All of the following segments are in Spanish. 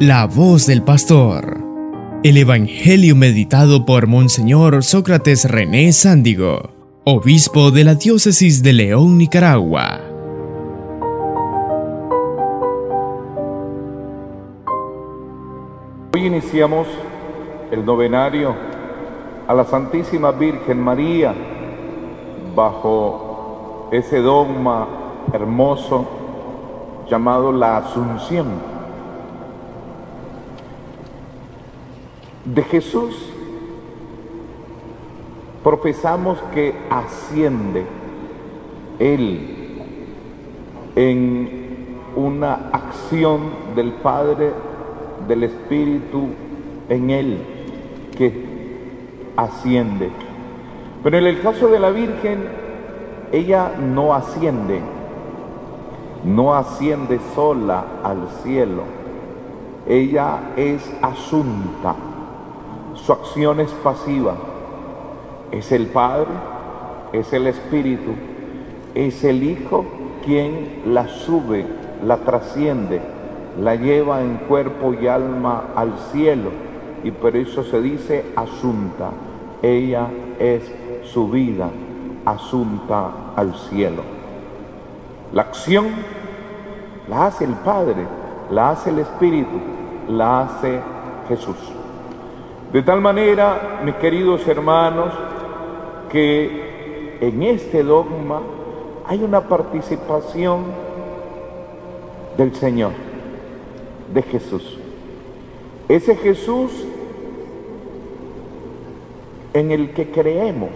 La voz del pastor. El Evangelio meditado por Monseñor Sócrates René Sándigo, obispo de la diócesis de León, Nicaragua. Hoy iniciamos el novenario a la Santísima Virgen María bajo ese dogma hermoso llamado la Asunción De Jesús profesamos que asciende Él en una acción del Padre, del Espíritu en Él, que asciende. Pero en el caso de la Virgen, ella no asciende, no asciende sola al cielo, ella es asunta su acción es pasiva. Es el Padre, es el Espíritu, es el Hijo quien la sube, la trasciende, la lleva en cuerpo y alma al cielo. Y por eso se dice asunta. Ella es su vida, asunta al cielo. La acción la hace el Padre, la hace el Espíritu, la hace Jesús. De tal manera, mis queridos hermanos, que en este dogma hay una participación del Señor, de Jesús. Ese Jesús en el que creemos,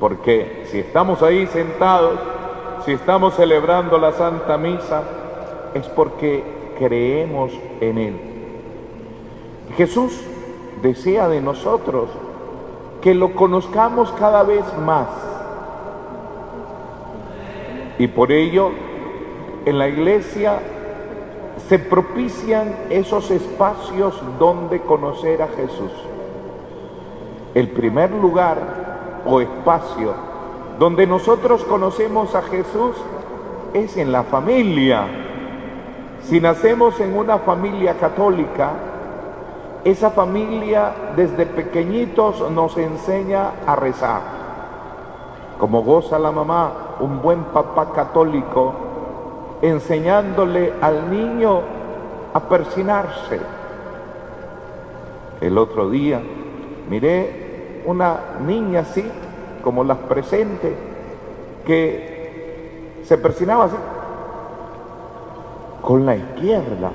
porque si estamos ahí sentados, si estamos celebrando la Santa Misa, es porque creemos en Él. Jesús desea de nosotros que lo conozcamos cada vez más. Y por ello, en la iglesia se propician esos espacios donde conocer a Jesús. El primer lugar o espacio donde nosotros conocemos a Jesús es en la familia. Si nacemos en una familia católica, esa familia desde pequeñitos nos enseña a rezar. Como goza la mamá, un buen papá católico, enseñándole al niño a persinarse. El otro día miré una niña así, como las presentes, que se persinaba así, con la izquierda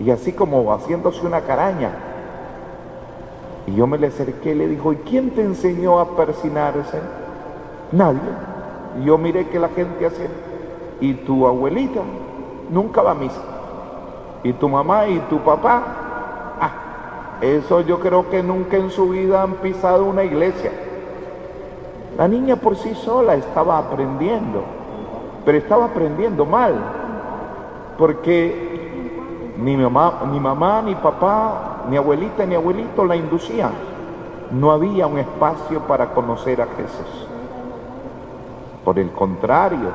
y así como haciéndose una caraña. Y yo me le acerqué y le dijo, ¿y quién te enseñó a persinarse? Nadie. Y yo miré que la gente hace, y tu abuelita nunca va a misa. Y tu mamá y tu papá, ah, eso yo creo que nunca en su vida han pisado una iglesia. La niña por sí sola estaba aprendiendo, pero estaba aprendiendo mal, porque ni mamá, ni mamá, ni papá, ni abuelita, ni abuelito la inducían. No había un espacio para conocer a Jesús. Por el contrario,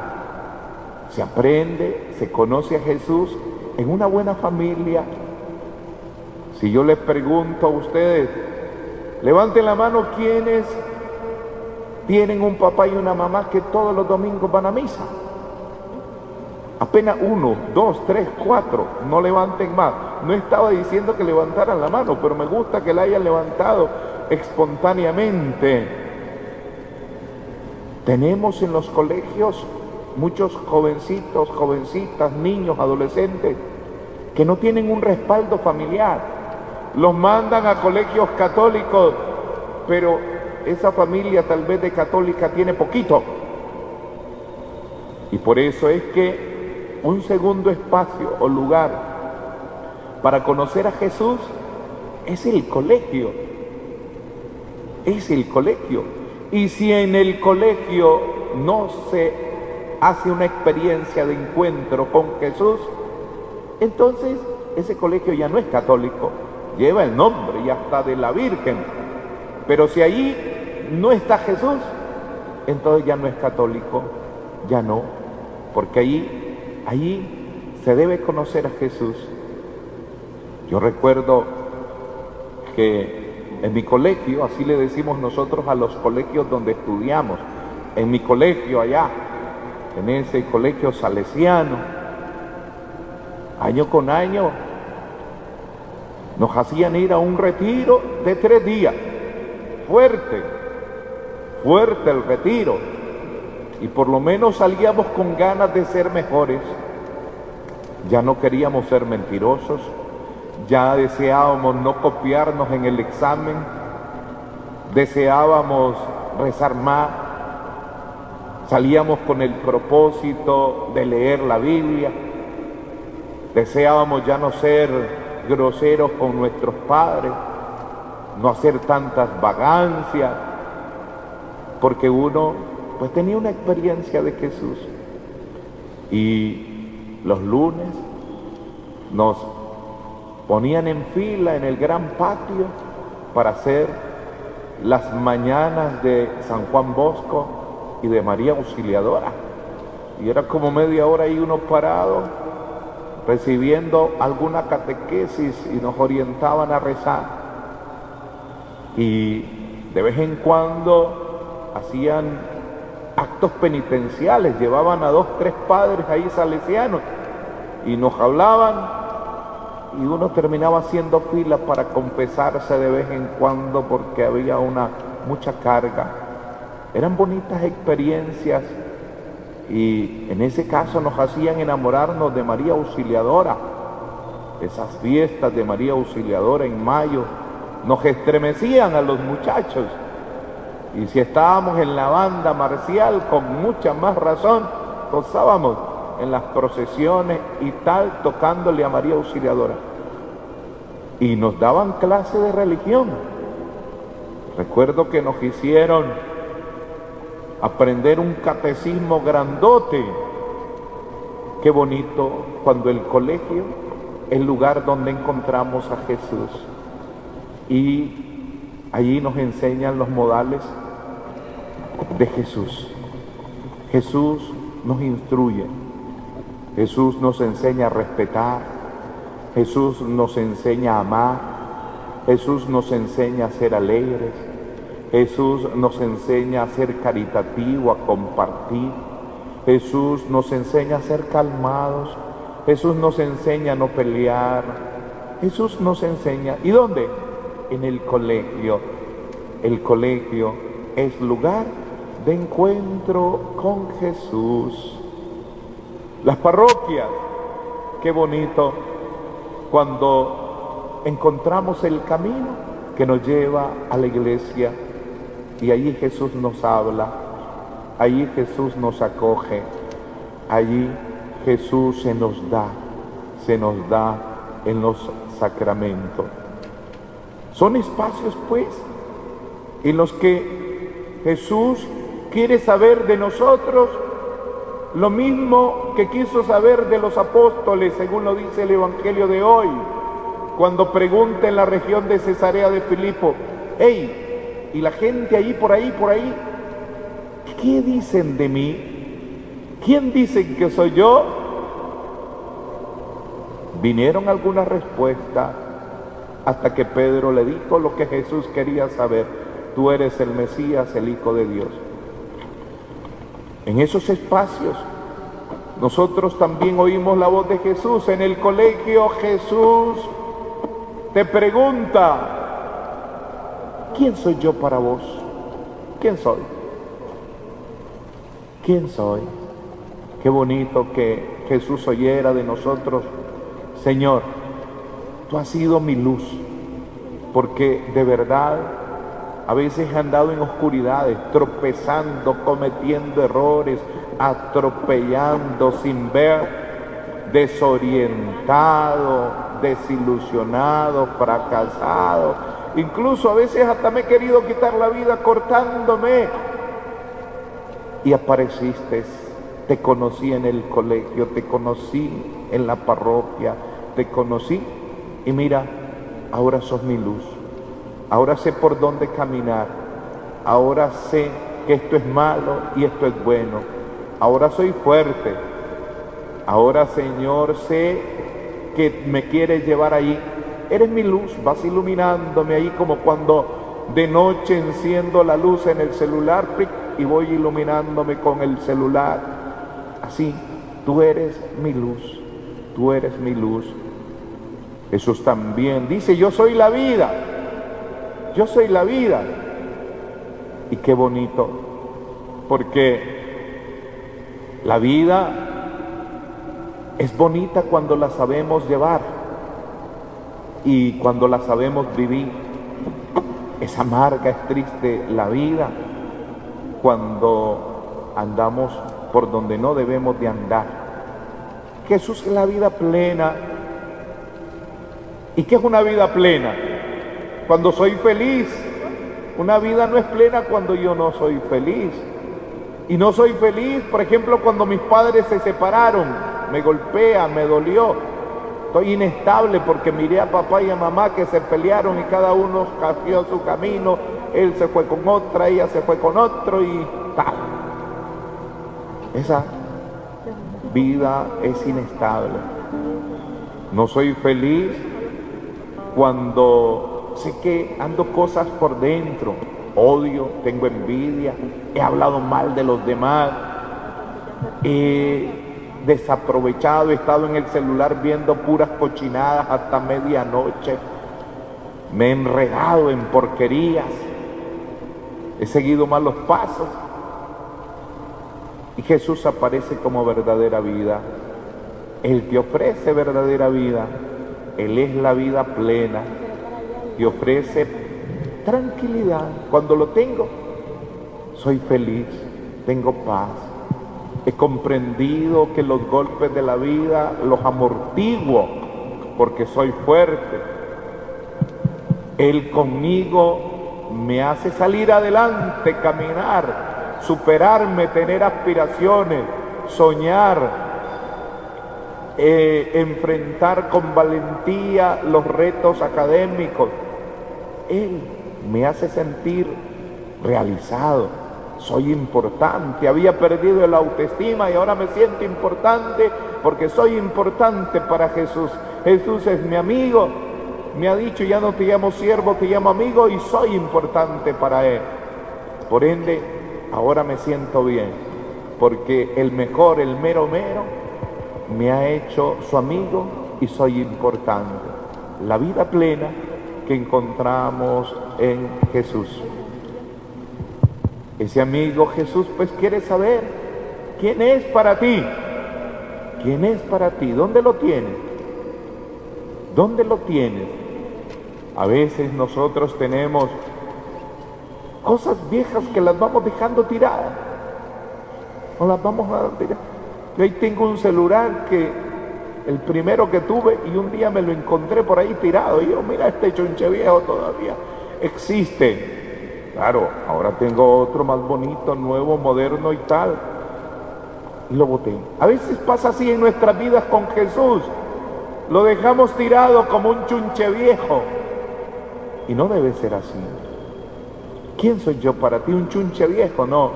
se aprende, se conoce a Jesús en una buena familia. Si yo les pregunto a ustedes, levanten la mano quienes tienen un papá y una mamá que todos los domingos van a misa. Apenas uno, dos, tres, cuatro, no levanten más. No estaba diciendo que levantaran la mano, pero me gusta que la hayan levantado espontáneamente. Tenemos en los colegios muchos jovencitos, jovencitas, niños, adolescentes que no tienen un respaldo familiar. Los mandan a colegios católicos, pero esa familia tal vez de católica tiene poquito. Y por eso es que un segundo espacio o lugar para conocer a Jesús es el colegio. Es el colegio. Y si en el colegio no se hace una experiencia de encuentro con Jesús, entonces ese colegio ya no es católico, lleva el nombre y hasta de la Virgen. Pero si allí no está Jesús, entonces ya no es católico, ya no, porque allí Allí se debe conocer a Jesús. Yo recuerdo que en mi colegio, así le decimos nosotros a los colegios donde estudiamos, en mi colegio allá, en ese colegio salesiano, año con año, nos hacían ir a un retiro de tres días, fuerte, fuerte el retiro, y por lo menos salíamos con ganas de ser mejores, ya no queríamos ser mentirosos, ya deseábamos no copiarnos en el examen, deseábamos rezar más, salíamos con el propósito de leer la Biblia, deseábamos ya no ser groseros con nuestros padres, no hacer tantas vagancias, porque uno pues tenía una experiencia de Jesús. Y los lunes nos ponían en fila en el gran patio para hacer las mañanas de San Juan Bosco y de María Auxiliadora. Y era como media hora ahí uno parado, recibiendo alguna catequesis y nos orientaban a rezar. Y de vez en cuando hacían actos penitenciales, llevaban a dos, tres padres ahí salesianos y nos hablaban y uno terminaba haciendo fila para confesarse de vez en cuando porque había una mucha carga. Eran bonitas experiencias y en ese caso nos hacían enamorarnos de María Auxiliadora. Esas fiestas de María Auxiliadora en mayo nos estremecían a los muchachos. Y si estábamos en la banda marcial, con mucha más razón, gozábamos en las procesiones y tal, tocándole a María Auxiliadora. Y nos daban clase de religión. Recuerdo que nos hicieron aprender un catecismo grandote. Qué bonito cuando el colegio es el lugar donde encontramos a Jesús. Y allí nos enseñan los modales de Jesús. Jesús nos instruye. Jesús nos enseña a respetar, Jesús nos enseña a amar, Jesús nos enseña a ser alegres, Jesús nos enseña a ser caritativo, a compartir, Jesús nos enseña a ser calmados, Jesús nos enseña a no pelear, Jesús nos enseña, ¿y dónde? En el colegio. El colegio es lugar de encuentro con Jesús. Las parroquias, qué bonito cuando encontramos el camino que nos lleva a la iglesia y allí Jesús nos habla, allí Jesús nos acoge, allí Jesús se nos da, se nos da en los sacramentos. Son espacios pues en los que Jesús quiere saber de nosotros lo mismo que quiso saber de los apóstoles, según lo dice el Evangelio de hoy, cuando pregunta en la región de Cesarea de Filipo, hey, y la gente ahí, por ahí, por ahí, ¿qué dicen de mí? ¿Quién dicen que soy yo? Vinieron algunas respuestas hasta que Pedro le dijo lo que Jesús quería saber, tú eres el Mesías, el Hijo de Dios. En esos espacios nosotros también oímos la voz de Jesús. En el colegio Jesús te pregunta, ¿quién soy yo para vos? ¿Quién soy? ¿Quién soy? Qué bonito que Jesús oyera de nosotros, Señor, tú has sido mi luz, porque de verdad a veces he andado en oscuridades, tropezando, cometiendo errores, atropellando sin ver, desorientado, desilusionado, fracasado. Incluso a veces hasta me he querido quitar la vida cortándome. Y apareciste, te conocí en el colegio, te conocí en la parroquia, te conocí y mira, ahora sos mi luz. Ahora sé por dónde caminar. Ahora sé que esto es malo y esto es bueno. Ahora soy fuerte. Ahora, Señor, sé que me quieres llevar ahí eres mi luz, vas iluminándome ahí como cuando de noche enciendo la luz en el celular y voy iluminándome con el celular. Así, tú eres mi luz, tú eres mi luz. Jesús también dice, yo soy la vida, yo soy la vida. Y qué bonito, porque la vida es bonita cuando la sabemos llevar y cuando la sabemos vivir. Es amarga, es triste la vida cuando andamos por donde no debemos de andar. Jesús es la vida plena. ¿Y qué es una vida plena? Cuando soy feliz. Una vida no es plena cuando yo no soy feliz. Y no soy feliz, por ejemplo, cuando mis padres se separaron, me golpea, me dolió. Estoy inestable porque miré a papá y a mamá que se pelearon y cada uno cambió su camino. Él se fue con otra, ella se fue con otro y tal. Esa vida es inestable. No soy feliz cuando sé que ando cosas por dentro odio, tengo envidia, he hablado mal de los demás, he desaprovechado, he estado en el celular viendo puras cochinadas hasta medianoche, me he enredado en porquerías, he seguido malos pasos. Y Jesús aparece como verdadera vida. Él te ofrece verdadera vida. Él es la vida plena. Te ofrece tranquilidad. Cuando lo tengo, soy feliz, tengo paz. He comprendido que los golpes de la vida los amortiguo porque soy fuerte. Él conmigo me hace salir adelante, caminar, superarme, tener aspiraciones, soñar, eh, enfrentar con valentía los retos académicos. Él me hace sentir realizado, soy importante, había perdido el autoestima y ahora me siento importante porque soy importante para Jesús. Jesús es mi amigo, me ha dicho ya no te llamo siervo, te llamo amigo y soy importante para Él. Por ende, ahora me siento bien, porque el mejor, el mero mero, me ha hecho su amigo y soy importante. La vida plena que encontramos en Jesús. Ese amigo Jesús pues quiere saber quién es para ti. ¿Quién es para ti? ¿Dónde lo tienes? ¿Dónde lo tienes? A veces nosotros tenemos cosas viejas que las vamos dejando tiradas. O las vamos a tirar. Yo ahí tengo un celular que el primero que tuve y un día me lo encontré por ahí tirado. Y yo, mira, este chonche viejo todavía existe. Claro, ahora tengo otro más bonito, nuevo, moderno y tal. Y lo boté. A veces pasa así en nuestras vidas con Jesús. Lo dejamos tirado como un chunche viejo. Y no debe ser así. ¿Quién soy yo para ti? Un chunche viejo, no.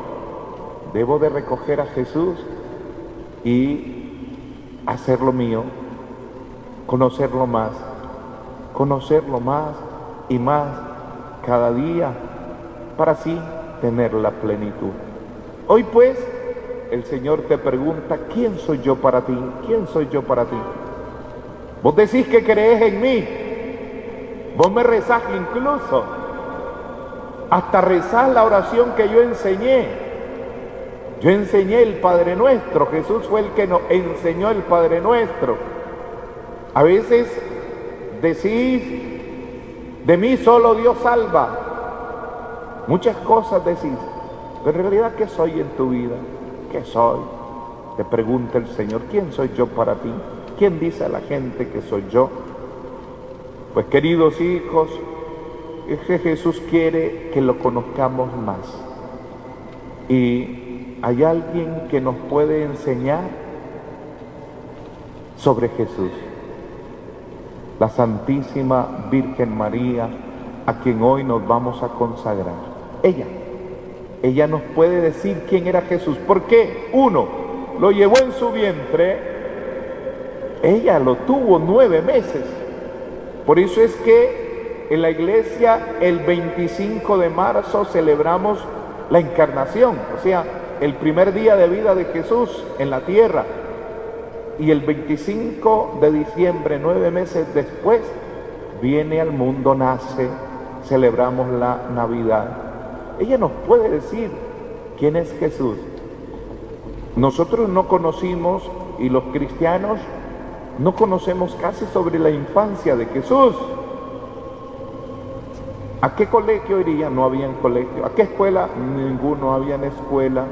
Debo de recoger a Jesús y hacerlo mío, conocerlo más, conocerlo más y más cada día para así tener la plenitud. Hoy pues el Señor te pregunta, ¿quién soy yo para ti? ¿Quién soy yo para ti? Vos decís que crees en mí. Vos me rezás incluso. Hasta rezás la oración que yo enseñé. Yo enseñé el Padre Nuestro, Jesús fue el que nos enseñó el Padre Nuestro. A veces decís, de mí solo Dios salva. Muchas cosas decís, pero en realidad, ¿qué soy en tu vida? ¿Qué soy? Te pregunta el Señor, ¿quién soy yo para ti? ¿Quién dice a la gente que soy yo? Pues queridos hijos, es que Jesús quiere que lo conozcamos más. Y ¿Hay alguien que nos puede enseñar sobre Jesús? La Santísima Virgen María, a quien hoy nos vamos a consagrar. Ella, ella nos puede decir quién era Jesús. ¿Por qué? Uno, lo llevó en su vientre. Ella lo tuvo nueve meses. Por eso es que en la iglesia el 25 de marzo celebramos la encarnación, o sea, el primer día de vida de Jesús en la tierra. Y el 25 de diciembre, nueve meses después, viene al mundo, nace, celebramos la Navidad. Ella nos puede decir quién es Jesús. Nosotros no conocimos y los cristianos no conocemos casi sobre la infancia de Jesús. ¿A qué colegio iría? No había colegio. ¿A qué escuela? Ninguno había en escuela.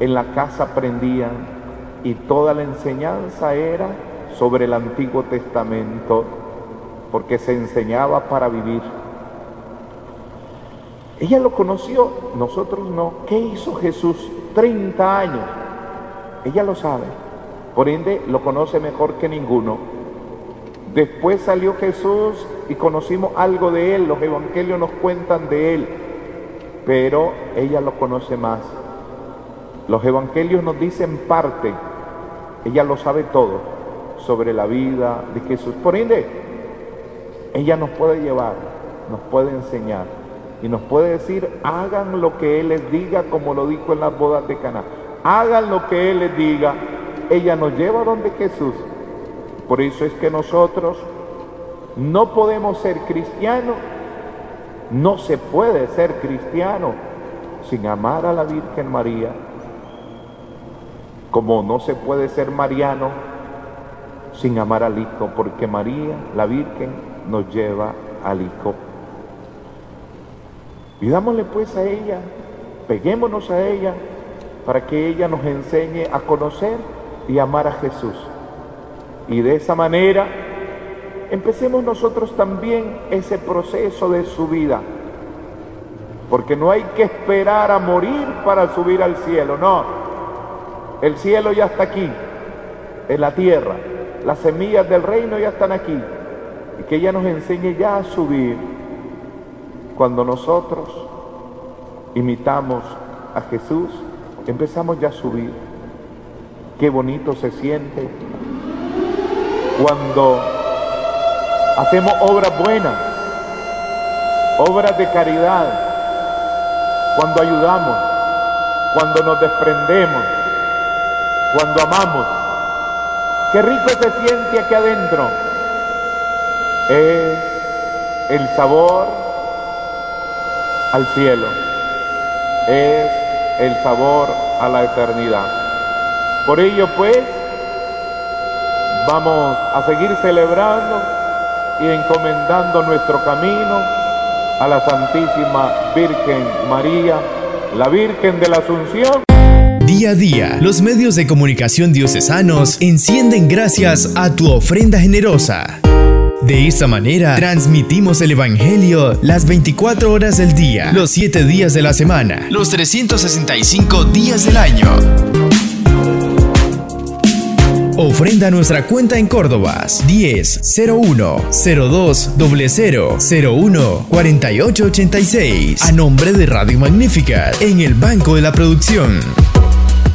En la casa aprendían y toda la enseñanza era sobre el Antiguo Testamento, porque se enseñaba para vivir. Ella lo conoció, nosotros no. ¿Qué hizo Jesús? 30 años. Ella lo sabe. Por ende, lo conoce mejor que ninguno. Después salió Jesús y conocimos algo de él. Los evangelios nos cuentan de él. Pero ella lo conoce más. Los evangelios nos dicen parte. Ella lo sabe todo sobre la vida de Jesús. Por ende, ella nos puede llevar, nos puede enseñar y nos puede decir, hagan lo que Él les diga, como lo dijo en las bodas de Cana. Hagan lo que Él les diga. Ella nos lleva donde Jesús. Por eso es que nosotros no podemos ser cristianos, no se puede ser cristiano sin amar a la Virgen María, como no se puede ser mariano sin amar al Hijo, porque María, la Virgen, nos lleva al Hijo. Pidámosle pues a ella, peguémonos a ella para que ella nos enseñe a conocer y amar a Jesús. Y de esa manera empecemos nosotros también ese proceso de su vida. Porque no hay que esperar a morir para subir al cielo, no. El cielo ya está aquí, en la tierra. Las semillas del reino ya están aquí. Y que ella nos enseñe ya a subir cuando nosotros imitamos a Jesús, empezamos ya a subir. Qué bonito se siente cuando hacemos obras buenas, obras de caridad, cuando ayudamos, cuando nos desprendemos, cuando amamos. Qué rico se siente aquí adentro. Es el sabor al cielo, es el sabor a la eternidad. Por ello pues, vamos a seguir celebrando y encomendando nuestro camino a la Santísima Virgen María, la Virgen de la Asunción. Día a día, los medios de comunicación diocesanos encienden gracias a tu ofrenda generosa. De esta manera, transmitimos el Evangelio las 24 horas del día, los 7 días de la semana, los 365 días del año. Ofrenda nuestra cuenta en Córdoba 10 01 02 00 01 48 86 a nombre de Radio Magnífica en el Banco de la Producción.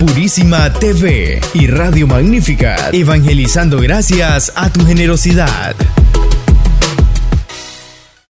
Purísima TV y Radio Magnífica, evangelizando gracias a tu generosidad.